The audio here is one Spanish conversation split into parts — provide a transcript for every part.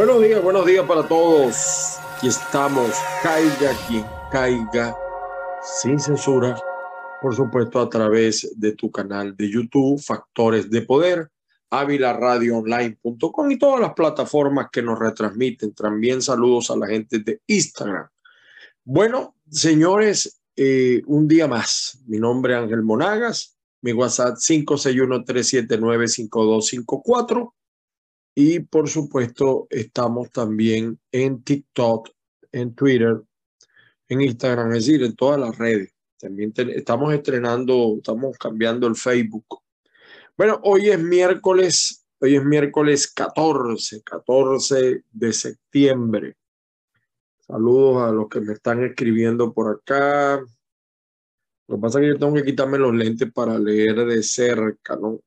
Buenos días, buenos días para todos. Aquí estamos, caiga quien caiga, sin censura, por supuesto a través de tu canal de YouTube, Factores de Poder, avilaradioonline.com y todas las plataformas que nos retransmiten. También saludos a la gente de Instagram. Bueno, señores, eh, un día más. Mi nombre es Ángel Monagas, mi WhatsApp 561-379-5254 y por supuesto, estamos también en TikTok, en Twitter, en Instagram, es decir, en todas las redes. También estamos estrenando, estamos cambiando el Facebook. Bueno, hoy es miércoles, hoy es miércoles 14, 14 de septiembre. Saludos a los que me están escribiendo por acá. Lo que pasa es que yo tengo que quitarme los lentes para leer de cerca, ¿no?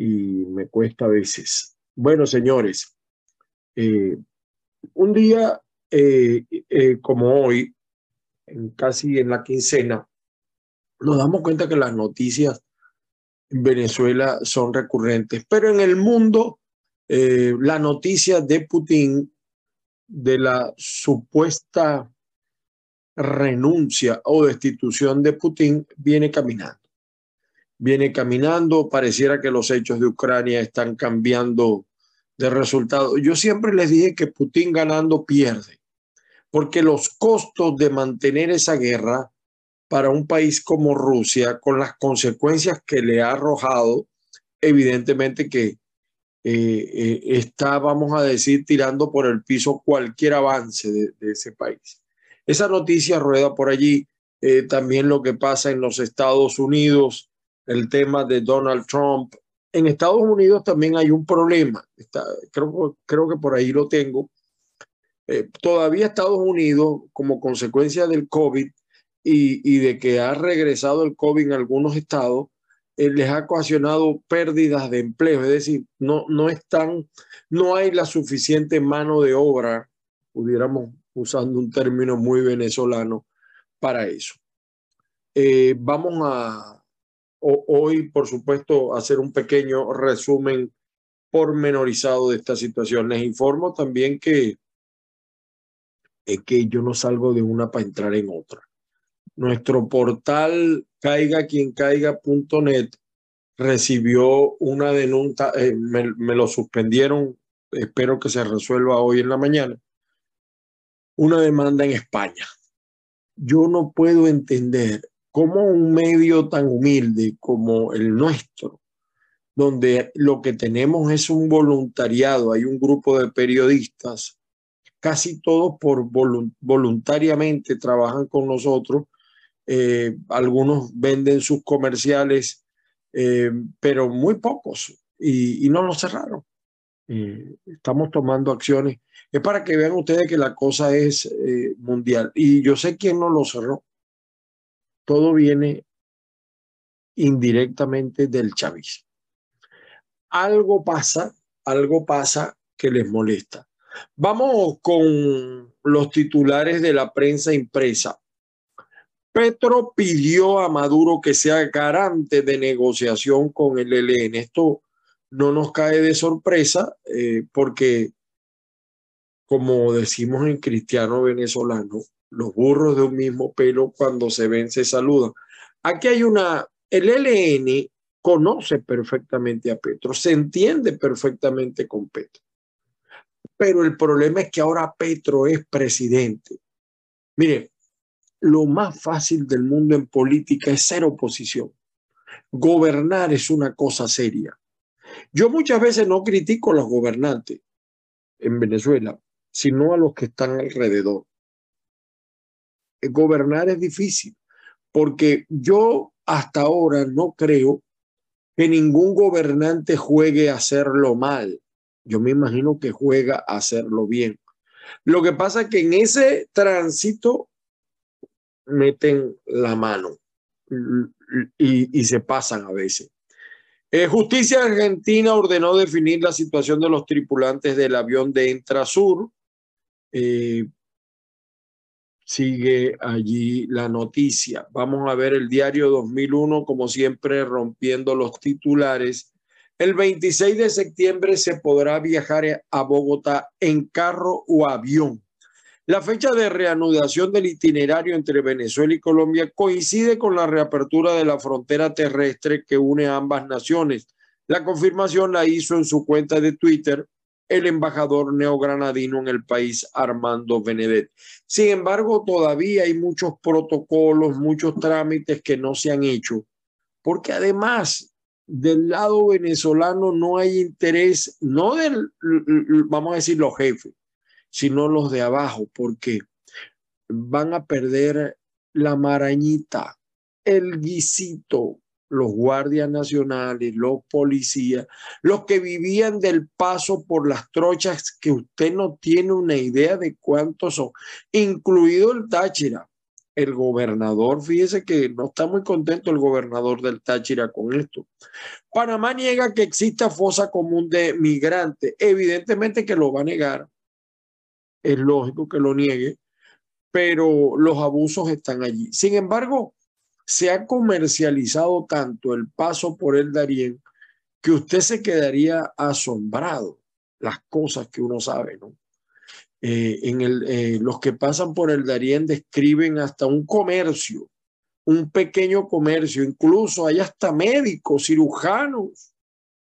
Y me cuesta a veces. Bueno, señores, eh, un día eh, eh, como hoy, en casi en la quincena, nos damos cuenta que las noticias en Venezuela son recurrentes, pero en el mundo la noticia de Putin de la supuesta renuncia o destitución de Putin viene caminando viene caminando, pareciera que los hechos de Ucrania están cambiando de resultado. Yo siempre les dije que Putin ganando pierde, porque los costos de mantener esa guerra para un país como Rusia, con las consecuencias que le ha arrojado, evidentemente que eh, eh, está, vamos a decir, tirando por el piso cualquier avance de, ese país. Esa noticia rueda por allí, eh, también lo que pasa en los Estados Unidos, el tema de Donald Trump. En Estados Unidos también hay un problema, creo, creo que por ahí lo tengo. Eh, todavía Estados Unidos, como consecuencia del COVID y, de que ha regresado el COVID en algunos estados, eh, les ha ocasionado pérdidas de empleo, es decir, no, no están, no hay la suficiente mano de obra, pudiéramos usando un término muy venezolano, para eso. Eh, vamos a, hoy, por supuesto, hacer un pequeño resumen pormenorizado de esta situación. Les informo también que, es que yo no salgo de una para entrar en otra. Nuestro portal caiga quien caiga.net recibió una denuncia, eh, me, me lo suspendieron, espero que se resuelva hoy en la mañana, una demanda en España. Yo no puedo entender cómo un medio tan humilde como el nuestro, donde lo que tenemos es un voluntariado, hay un grupo de periodistas, casi todos por voluntariamente trabajan con nosotros, eh, algunos venden sus comerciales, eh, pero muy pocos, y, no los cerraron. Eh, estamos tomando acciones. Es para que vean ustedes que la cosa es mundial. Y yo sé quién no lo cerró todo viene indirectamente del chavismo. Algo pasa, algo pasa que les molesta. Vamos con los titulares de la prensa impresa. Petro pidió a Maduro que sea garante de negociación con el ELN. Esto no nos cae de sorpresa eh, porque, como decimos en cristiano venezolano, los burros de un mismo pelo cuando se ven se saludan. Aquí hay una, el LN conoce perfectamente a Petro, se entiende perfectamente con Petro. Pero el problema es que ahora Petro es presidente. Mire, lo más fácil del mundo en política es ser oposición. Gobernar es una cosa seria. Yo muchas veces no critico a los gobernantes en Venezuela, sino a los que están alrededor gobernar es difícil, porque yo hasta ahora no creo que ningún gobernante juegue a hacerlo mal. Yo me imagino que juega a hacerlo bien. Lo que pasa es que en ese tránsito meten la mano y, se pasan a veces. Eh, Justicia Argentina ordenó definir la situación de los tripulantes del avión de Entrasur. Eh, sigue allí la noticia. Vamos a ver el diario 2001, como siempre, rompiendo los titulares. El 26 de septiembre se podrá viajar a Bogotá en carro o avión. La fecha de reanudación del itinerario entre Venezuela y Colombia coincide con la reapertura de la frontera terrestre que une a ambas naciones. La confirmación la hizo en su cuenta de Twitter el embajador neogranadino en el país, Armando Benedet. Sin embargo, todavía hay muchos protocolos, muchos trámites que no se han hecho, porque además del lado venezolano no hay interés, no del, vamos a decir, los jefes, sino los de abajo, porque van a perder la marañita, el guisito, los guardias nacionales, los policías, los que vivían del paso por las trochas que usted no tiene una idea de cuántos son, incluido el Táchira. El gobernador, fíjese que no está muy contento el gobernador del Táchira con esto. Panamá niega que exista fosa común de migrantes. Evidentemente que lo va a negar. Es lógico que lo niegue, pero los abusos están allí. Sin embargo, se ha comercializado tanto el paso por el Darién que usted se quedaría asombrado las cosas que uno sabe, ¿no? Eh, en eh, los que pasan por el Darién describen hasta un comercio, un pequeño comercio, incluso hay hasta médicos, cirujanos.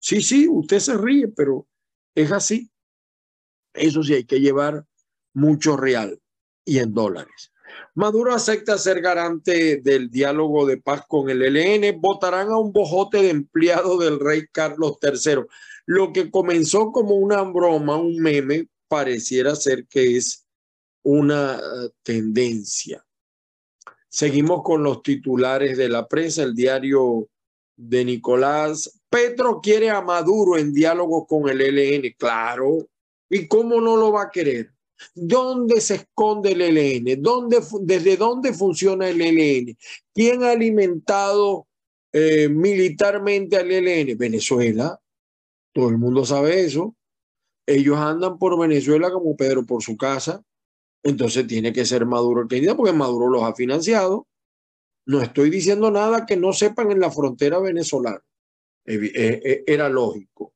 Sí, sí, usted se ríe, pero es así. Eso sí, hay que llevar mucho real y en dólares. Maduro acepta ser garante del diálogo de paz con el ELN. Votarán a un bojote de empleado del rey Carlos III. Lo que comenzó como una broma, un meme, pareciera ser que es una eh, tendencia. Seguimos con los titulares de la prensa, el diario de Nicolás. Petro quiere a Maduro en diálogo con el ELN, claro. ¿Y cómo no lo va a querer? ¿Dónde se esconde el ELN? ¿Dónde, ¿Desde dónde funciona el ELN? ¿Quién ha alimentado eh, militarmente al ELN? Venezuela. Todo el mundo sabe eso. Ellos andan por Venezuela como Pedro por su casa. Entonces tiene que ser Maduro el que porque Maduro los ha financiado. No estoy diciendo nada que no sepan en la frontera venezolana. Eh, eh, era lógico.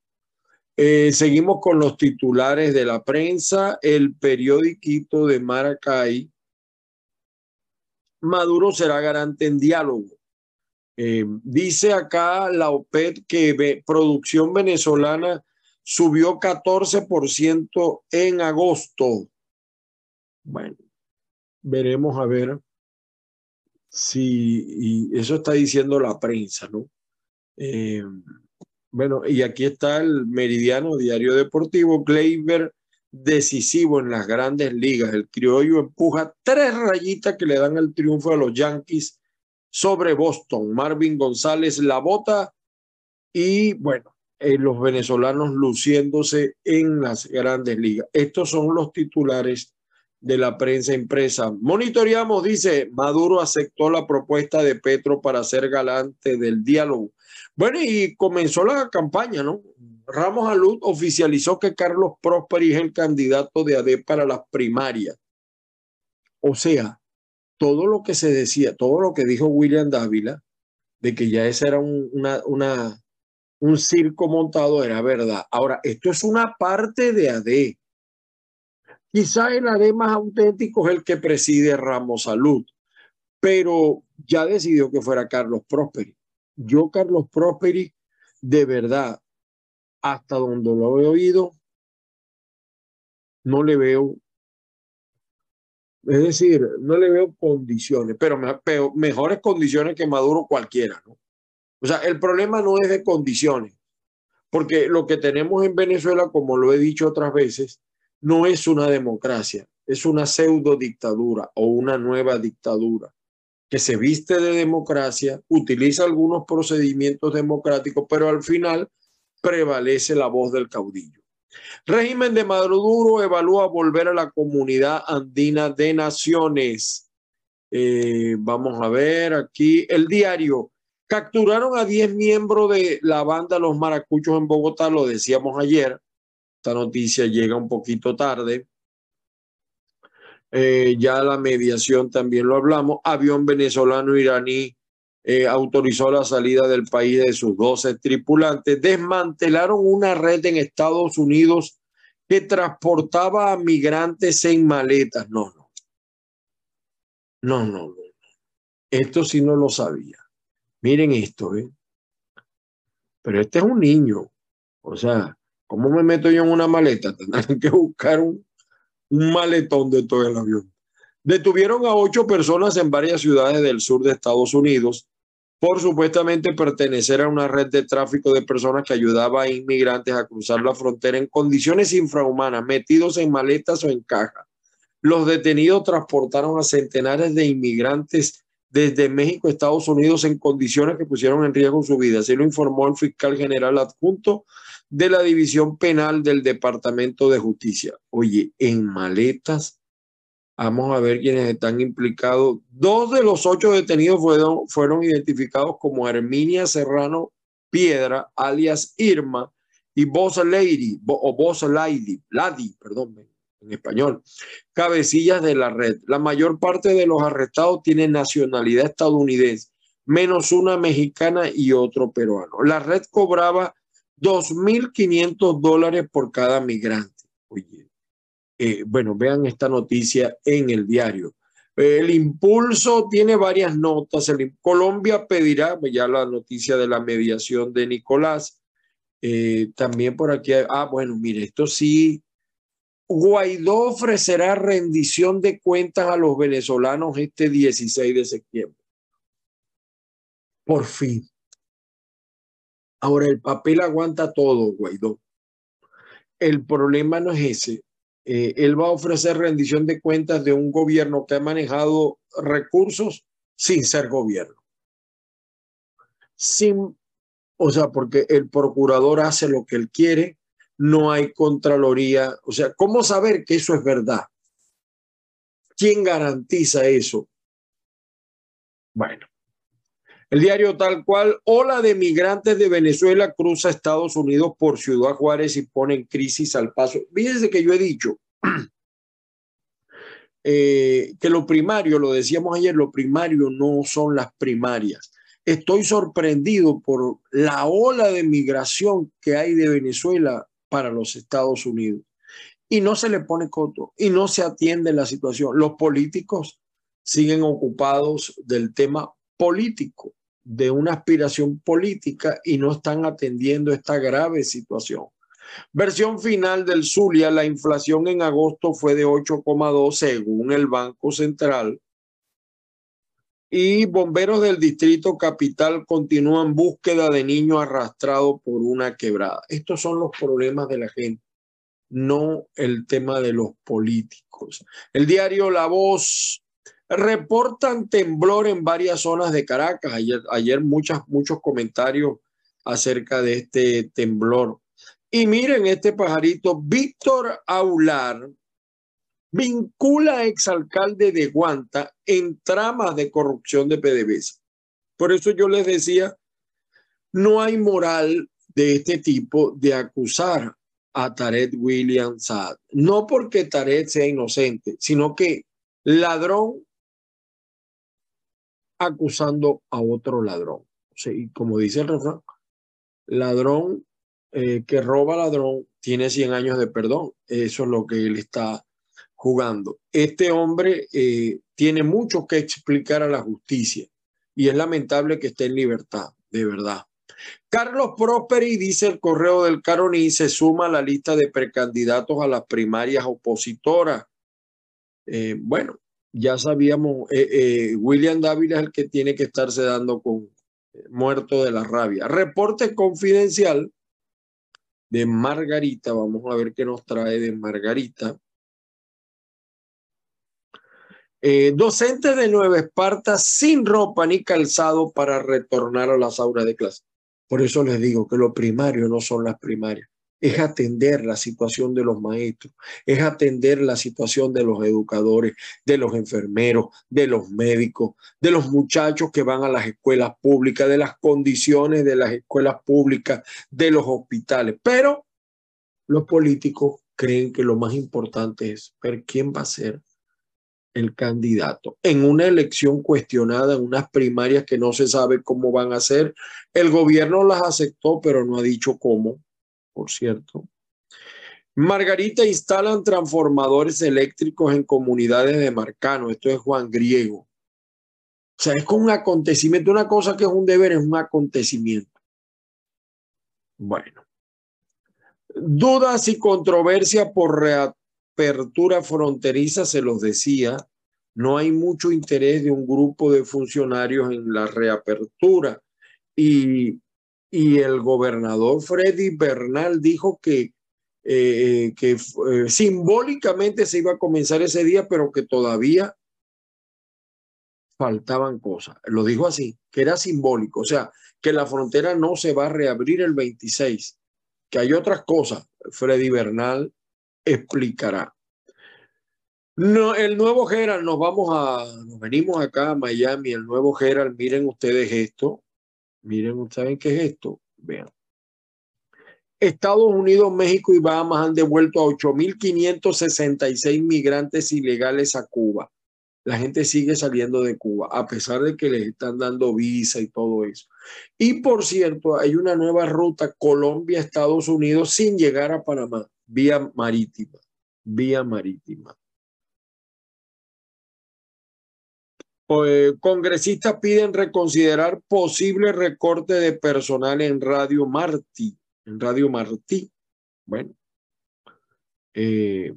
Eh, seguimos con los titulares de la prensa. El periódico de Maracay. Maduro será garante en diálogo. Eh, dice acá la OPED que producción venezolana subió 14% en agosto. Bueno, veremos a ver si eso está diciendo la prensa, ¿no? Eh, bueno, y aquí está el Meridiano Diario Deportivo, Gleyber decisivo en las grandes ligas. El criollo empuja tres rayitas que le dan el triunfo a los Yankees sobre Boston. Marvin González la bota y bueno, eh, los venezolanos luciéndose en las grandes ligas. Estos son los titulares de la prensa impresa. Monitoreamos, dice, Maduro aceptó la propuesta de Petro para ser galante del diálogo. Bueno, y comenzó la campaña, ¿no? Ramos Alud oficializó que Carlos Prosperi es el candidato de AD para las primarias. O sea, todo lo que se decía, todo lo que dijo William Dávila, de que ya ese era un, una, un circo montado, era verdad. Ahora, esto es una parte de AD. Quizá el AD más auténtico es el que preside Ramos Salud, pero ya decidió que fuera Carlos Prosperi yo, Carlos Prosperi, de verdad, hasta donde lo he oído, no le veo, es decir, no le veo condiciones, pero, mejores condiciones que Maduro cualquiera, ¿no? O sea, el problema no es de condiciones, porque lo que tenemos en Venezuela, como lo he dicho otras veces, no es una democracia, es una pseudo dictadura o una nueva dictadura que se viste de democracia, utiliza algunos procedimientos democráticos, pero al final prevalece la voz del caudillo. Régimen de Maduro evalúa volver a la comunidad andina de naciones. Eh, vamos a ver aquí el diario. Capturaron a 10 miembros de la banda Los Maracuchos en Bogotá, lo decíamos ayer. Esta noticia llega un poquito tarde. Eh, ya la mediación también lo hablamos, avión venezolano iraní eh, autorizó la salida del país de sus 12 tripulantes. Desmantelaron una red en Estados Unidos que transportaba a migrantes en maletas. No, no. No, no, no. Esto sí no lo sabía. Miren esto, ¿eh? Pero este es un niño. O sea, ¿cómo me meto yo en una maleta? Tendrán que buscar un, un maletón de todo el avión. Detuvieron a ocho personas en varias ciudades del sur de Estados Unidos por supuestamente pertenecer a una red de tráfico de personas que ayudaba a inmigrantes a cruzar la frontera en condiciones infrahumanas, metidos en maletas o en cajas. Los detenidos transportaron a centenares de inmigrantes desde México a Estados Unidos en condiciones que pusieron en riesgo su vida. Así lo informó el fiscal general adjunto de la División Penal del Departamento de Justicia. Oye, en maletas, vamos a ver quiénes están implicados. Dos de los ocho detenidos fueron, fueron identificados como Herminia Serrano Piedra, alias Irma, y Boss Lady, o Boss Lady, Lady, perdón, en español, cabecillas de la red. La mayor parte de los arrestados tienen nacionalidad estadounidense, menos una mexicana y otro peruano. La red cobraba 2.500 dólares por cada migrante. Oye, eh, bueno, vean esta noticia en el diario. El impulso tiene varias notas. El, Colombia pedirá, pues ya la noticia de la mediación de Nicolás. Eh, también por aquí, ah, bueno, mire, esto sí. Guaidó ofrecerá rendición de cuentas a los venezolanos este 16 de septiembre. Por fin. Ahora, el papel aguanta todo, Guaidó. El problema no es ese. Eh, él va a ofrecer rendición de cuentas de un gobierno que ha manejado recursos sin ser gobierno. Sin, o sea, porque el procurador hace lo que él quiere, no hay contraloría. O sea, ¿cómo saber que eso es verdad? ¿Quién garantiza eso? Bueno, el diario tal cual, ola de migrantes de Venezuela cruza Estados Unidos por Ciudad Juárez y pone en crisis al paso. Fíjense que yo he dicho eh, que lo primario, lo decíamos ayer, lo primario no son las primarias. Estoy sorprendido por la ola de migración que hay de Venezuela para los Estados Unidos. Y no se le pone coto y no se atiende la situación. Los políticos siguen ocupados del tema político, de una aspiración política y no están atendiendo esta grave situación. Versión final del Zulia, la inflación en agosto fue de 8,2 según el Banco Central. Y bomberos del Distrito Capital continúan búsqueda de niño arrastrado por una quebrada. Estos son los problemas de la gente, no el tema de los políticos. El diario La Voz Reportan temblor en varias zonas de Caracas. Ayer, ayer muchas, muchos comentarios acerca de este temblor. Y miren este pajarito, Víctor Aular vincula a exalcalde de Guanta en tramas de corrupción de PDVSA. Por eso yo les decía, no hay moral de este tipo de acusar a Taret William Saad. No porque Taret sea inocente, sino que ladrón acusando a otro ladrón. y como dice el refrán, ladrón eh, que roba ladrón tiene 100 años de perdón. Eso es lo que él está jugando. Este hombre eh, tiene mucho que explicar a la justicia y es lamentable que esté en libertad, de verdad. Carlos Prosperi, dice el correo del Caroní, se suma a la lista de precandidatos a las primarias opositoras. Eh, bueno, ya sabíamos, eh, eh, William Dávila es el que tiene que estarse dando con eh, muerto de la rabia. Reporte confidencial de Margarita, vamos a ver qué nos trae de Margarita. docentes de Nueva Esparta sin ropa ni calzado para retornar a las aulas de clase. Por eso les digo que lo primario no son las primarias es atender la situación de los maestros, es atender la situación de los educadores, de los enfermeros, de los médicos, de los muchachos que van a las escuelas públicas, de las condiciones de las escuelas públicas, de los hospitales. Pero los políticos creen que lo más importante es ver quién va a ser el candidato. En una elección cuestionada, en unas primarias que no se sabe cómo van a ser, el gobierno las aceptó, pero no ha dicho cómo, por cierto. Margarita instalan transformadores eléctricos en comunidades de Marcano. Esto es Juan Griego. O sea, es con un acontecimiento. Una cosa que es un deber es un acontecimiento. Bueno. Dudas y controversia por reapertura fronteriza, se los decía. No hay mucho interés de un grupo de funcionarios en la reapertura. Y, y el gobernador Freddy Bernal dijo que eh, que eh, simbólicamente se iba a comenzar ese día, pero que todavía faltaban cosas. Lo dijo así, que era simbólico, o sea, que la frontera no se va a reabrir el 26, que hay otras cosas. Freddy Bernal explicará. No, el nuevo Gerald, nos vamos a, nos venimos acá a Miami, el nuevo Gerald, miren ustedes esto, miren, ustedes qué es esto? Vean. Estados Unidos, México y Bahamas han devuelto a 8.566 migrantes ilegales a Cuba. La gente sigue saliendo de Cuba, a pesar de que les están dando visa y todo eso. Y por cierto, hay una nueva ruta Colombia-Estados Unidos sin llegar a Panamá, vía marítima, vía marítima. Pues, congresistas piden reconsiderar posible recorte de personal en Radio Martí en Radio Martí. Bueno, eh,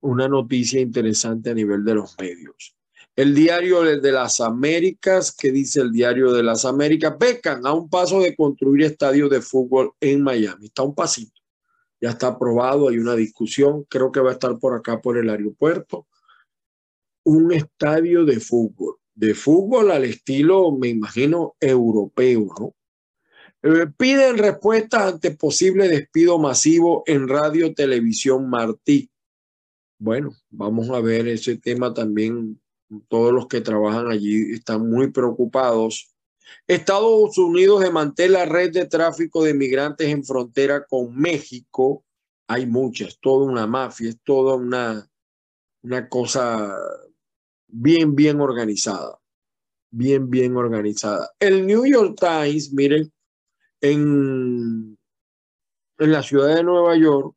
una noticia interesante a nivel de los medios. El diario de las Américas, que dice el diario de las Américas, becan a un paso de construir estadio de fútbol en Miami. Está un pasito. Ya está aprobado, hay una discusión, creo que va a estar por acá por el aeropuerto. Un estadio de fútbol, de fútbol al estilo, me imagino, europeo, ¿no? Eh, piden respuestas ante posible despido masivo en Radio Televisión Martí. Bueno, vamos a ver ese tema también. Todos los que trabajan allí están muy preocupados. Estados Unidos desmantela la red de tráfico de migrantes en frontera con México. Hay muchas, toda una mafia, es toda una, una cosa bien, bien organizada. Bien, bien organizada. El New York Times, miren, en, en la ciudad de Nueva York,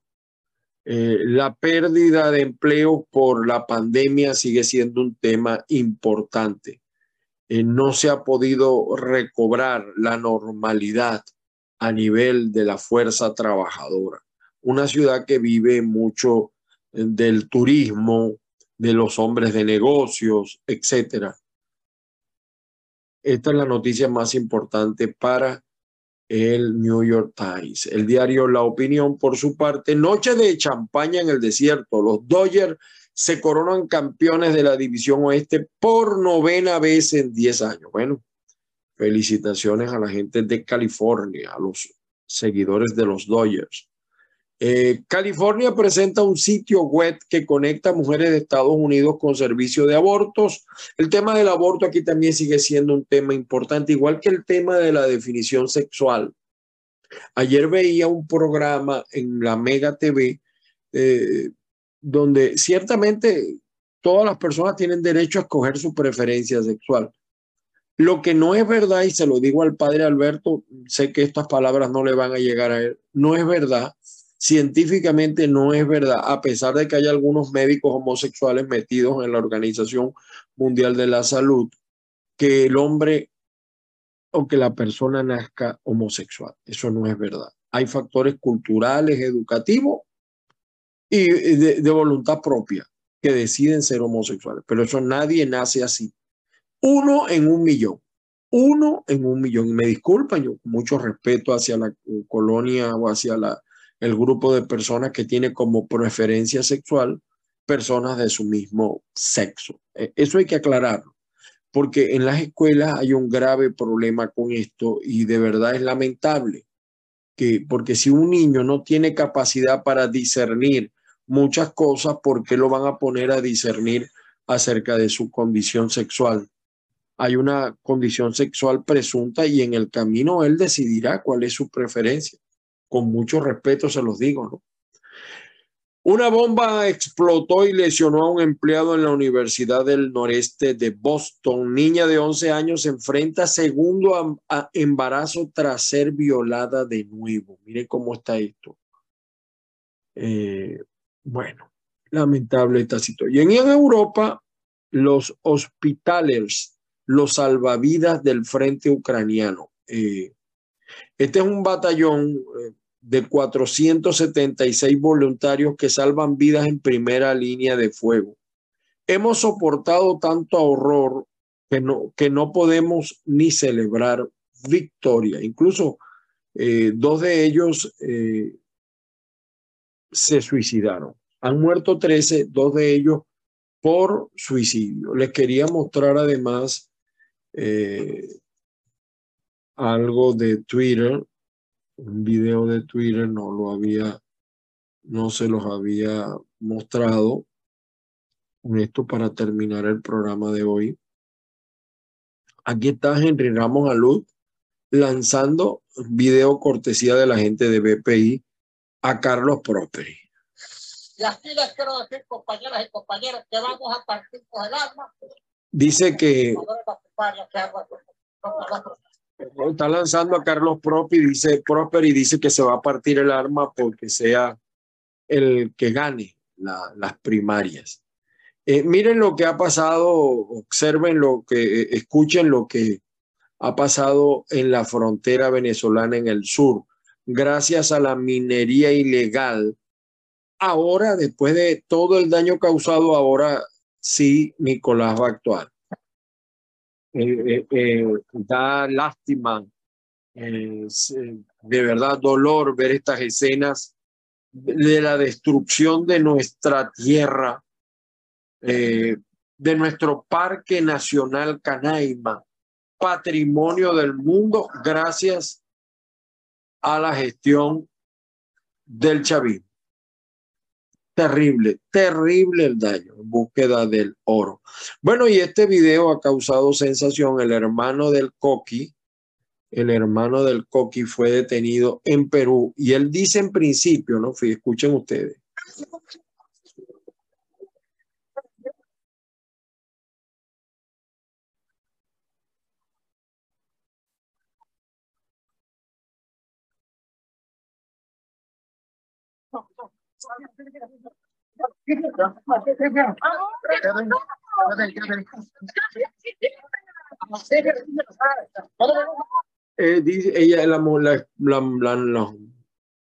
eh, la pérdida de empleo por la pandemia sigue siendo un tema importante. Eh, no se ha podido recobrar la normalidad a nivel de la fuerza trabajadora. Una ciudad que vive mucho del turismo, de los hombres de negocios, etcétera. Esta es la noticia más importante para el New York Times. El diario La Opinión, por su parte, noche de champaña en el desierto. Los Dodgers se coronan campeones de la División Oeste por novena vez en 10 años. Bueno, felicitaciones a la gente de California, a los seguidores de los Dodgers. Eh, California presenta un sitio web que conecta a mujeres de Estados Unidos con servicio de abortos. El tema del aborto aquí también sigue siendo un tema importante, igual que el tema de la definición sexual. Ayer veía un programa en la Mega TV eh, donde ciertamente todas las personas tienen derecho a escoger su preferencia sexual. Lo que no es verdad, y se lo digo al padre Alberto, sé que estas palabras no le van a llegar a él, no es verdad científicamente no es verdad, a pesar de que hay algunos médicos homosexuales metidos en la Organización Mundial de la Salud, que el hombre o que la persona nazca homosexual. Eso no es verdad. Hay factores culturales, educativos y de, voluntad propia que deciden ser homosexuales, pero eso nadie nace así. Uno en un millón. Uno en un millón. Y me disculpan, yo mucho respeto hacia la colonia o hacia la, el grupo de personas que tiene como preferencia sexual personas de su mismo sexo. E, eso hay que aclararlo, porque en las escuelas hay un grave problema con esto y de verdad es lamentable, que, porque si un niño no tiene capacidad para discernir muchas cosas, ¿por qué lo van a poner a discernir acerca de su condición sexual? Hay una condición sexual presunta y en el camino él decidirá cuál es su preferencia con mucho respeto se los digo, ¿no? Una bomba explotó y lesionó a un empleado en la Universidad del Noreste de Boston. Niña de 11 años se enfrenta a segundo embarazo tras ser violada de nuevo. Mire cómo está esto. Eh, bueno, lamentable esta situación. Y en Europa, los hospitalers, los salvavidas del frente ucraniano. Eh, este es un batallón eh, de 476 voluntarios que salvan vidas en primera línea de fuego. Hemos soportado tanto horror que no, que no podemos ni celebrar victoria. Incluso eh, dos de ellos eh, se suicidaron. Han muerto 13, dos de ellos por suicidio. Les quería mostrar además eh, algo de Twitter un video de Twitter, no lo había, no se los había mostrado. Esto para terminar el programa de hoy. Aquí está Henry Ramos Alud lanzando video cortesía de la gente de BPI a Carlos Prosperi. Y así les quiero decir, compañeras y compañeros, que vamos a partir con el arma. Dice que Está lanzando a Carlos Prosper y dice, Prosper y dice que se va a partir el arma porque sea el que gane las primarias. Eh, miren lo que ha pasado, observen lo que, eh, escuchen lo que ha pasado en la frontera venezolana en el sur. Gracias a la minería ilegal, ahora, después de todo el daño causado, ahora sí Nicolás va a actuar. Eh, eh, da lástima, eh, de verdad dolor ver estas escenas de la destrucción de nuestra tierra, de nuestro Parque Nacional Canaima, patrimonio del mundo, gracias a la gestión del chavismo. Terrible, terrible el daño en búsqueda del oro. Bueno, y este video ha causado sensación. El hermano del Coqui, el hermano del Coqui fue detenido en Perú y él dice en principio, ¿no? Escuchen ustedes. Eh, ella, la, la, la,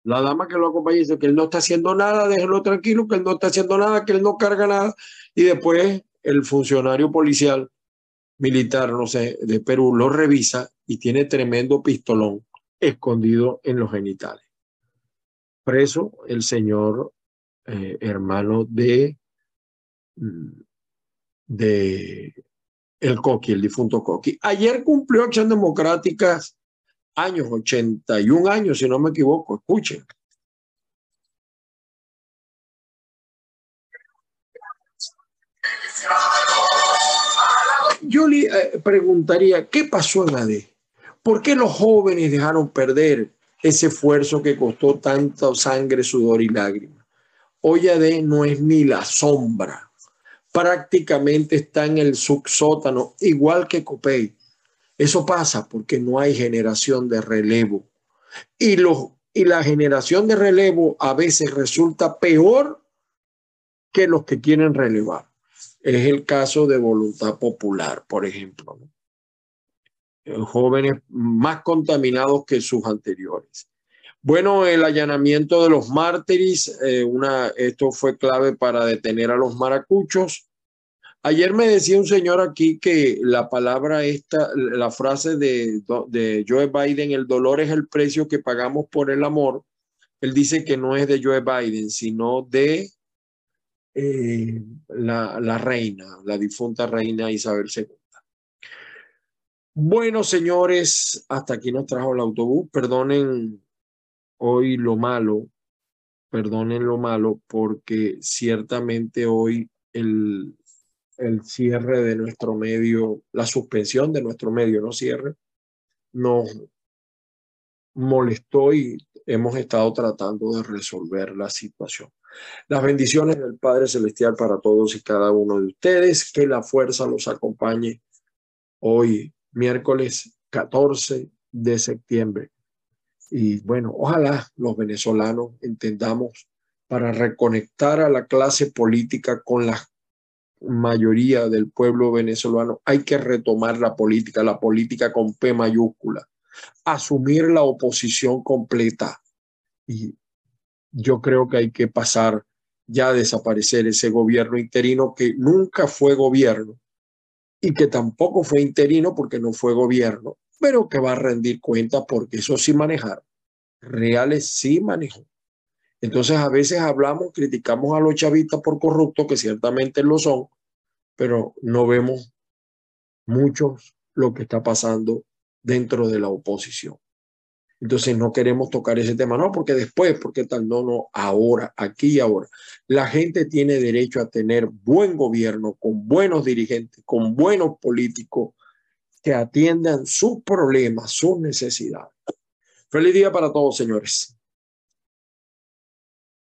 la, dama que lo acompaña dice que él no está haciendo nada, déjelo tranquilo, que él no está haciendo nada, que él no carga nada. Y después el funcionario policial militar, no sé, de Perú lo revisa y tiene tremendo pistolón escondido en los genitales. Preso el señor eh, hermano de, mm, de el Coqui, el difunto Coqui. Ayer cumplió Acción Democrática años, 81 años, si no me equivoco. Escuchen. Yo le eh, preguntaría, ¿qué pasó en AD? ¿Por qué los jóvenes dejaron perder ese esfuerzo que costó tanta sangre, sudor y lágrimas? de no es ni la sombra. Prácticamente está en el subsótano, igual que Copey. Eso pasa porque no hay generación de relevo. Y, y la generación de relevo a veces resulta peor que los que quieren relevar. Es el caso de voluntad popular, por ejemplo. Jóvenes más contaminados que sus anteriores. Bueno, el allanamiento de los mártires, eh, esto fue clave para detener a los maracuchos. Ayer me decía un señor aquí que la palabra esta, la frase de, de Joe Biden, el dolor es el precio que pagamos por el amor. Él dice que no es de Joe Biden, sino de eh, la, la reina, la difunta reina Isabel II. Bueno, señores, hasta aquí nos trajo el autobús. Perdonen hoy lo malo, perdonen lo malo, porque ciertamente hoy el, el cierre de nuestro medio, la suspensión de nuestro medio, no cierre, nos molestó y hemos estado tratando de resolver la situación. Las bendiciones del Padre Celestial para todos y cada uno de ustedes. Que la fuerza los acompañe hoy, miércoles 14 de septiembre. Y bueno, ojalá los venezolanos entendamos para reconectar a la clase política con la mayoría del pueblo venezolano, hay que retomar la política, la política con P mayúscula, asumir la oposición completa. Y yo creo que hay que pasar ya desaparecer ese gobierno interino que nunca fue gobierno y que tampoco fue interino porque no fue gobierno, pero que va a rendir cuenta porque eso sí manejar. Reales sí manejó. Entonces a veces hablamos, criticamos a los chavistas por corruptos, que ciertamente lo son, pero no vemos muchos lo que está pasando dentro de la oposición. Entonces no queremos tocar ese tema, no, porque después, porque tal, no, no, ahora, aquí y ahora. La gente tiene derecho a tener buen gobierno, con buenos dirigentes, con buenos políticos que atiendan sus problemas, sus necesidades. Feliz día para todos, señores.